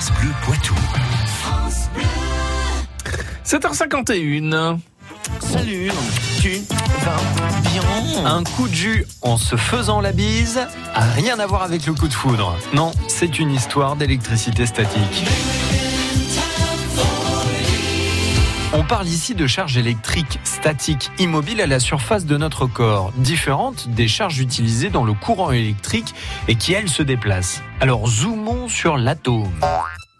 France Bleu Poitou. 7h51. Salut, tu vas bien Un coup de jus en se faisant la bise a rien à voir avec le coup de foudre. Non, c'est une histoire d'électricité statique. On parle ici de charges électriques statiques immobiles à la surface de notre corps, différentes des charges utilisées dans le courant électrique et qui, elles, se déplacent. Alors zoomons sur l'atome.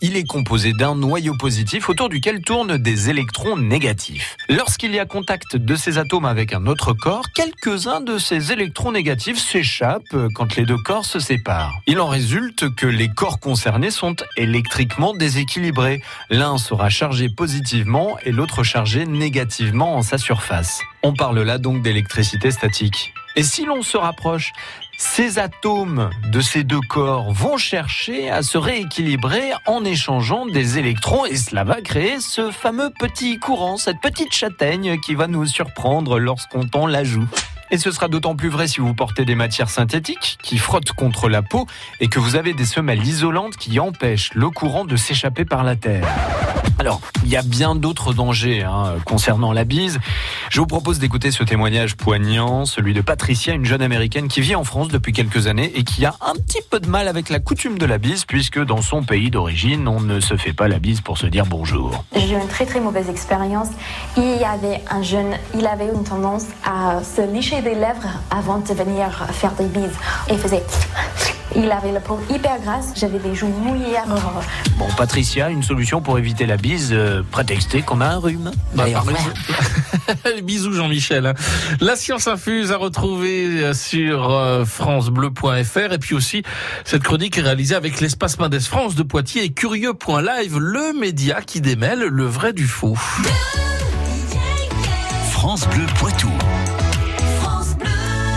Il est composé d'un noyau positif autour duquel tournent des électrons négatifs. Lorsqu'il y a contact de ces atomes avec un autre corps, quelques-uns de ces électrons négatifs s'échappent quand les deux corps se séparent. Il en résulte que les corps concernés sont électriquement déséquilibrés. L'un sera chargé positivement et l'autre chargé négativement en sa surface. On parle là donc d'électricité statique. Et si l'on se rapproche, ces atomes de ces deux corps vont chercher à se rééquilibrer en échangeant des électrons et cela va créer ce fameux petit courant, cette petite châtaigne qui va nous surprendre lorsqu'on tend la joue. Et ce sera d'autant plus vrai si vous portez des matières synthétiques qui frottent contre la peau et que vous avez des semelles isolantes qui empêchent le courant de s'échapper par la terre. Alors, il y a bien d'autres dangers hein, concernant la bise. Je vous propose d'écouter ce témoignage poignant, celui de Patricia, une jeune américaine qui vit en France depuis quelques années et qui a un petit peu de mal avec la coutume de la bise, puisque dans son pays d'origine, on ne se fait pas la bise pour se dire bonjour. J'ai eu une très très mauvaise expérience. Il y avait un jeune, il avait une tendance à se licher des lèvres avant de venir faire des bises. Il faisait... Il avait la peau hyper grasse, j'avais des joues mouillées. Bon, Patricia, une solution pour éviter la bise, euh, prétexter qu'on a un rhume. Bah, Bisous Jean-Michel. hein. La science infuse à retrouver sur euh, francebleu.fr et puis aussi cette chronique est réalisée avec l'espace Mendes France de Poitiers et curieux.live, le média qui démêle le vrai du faux. France Bleu Poitou.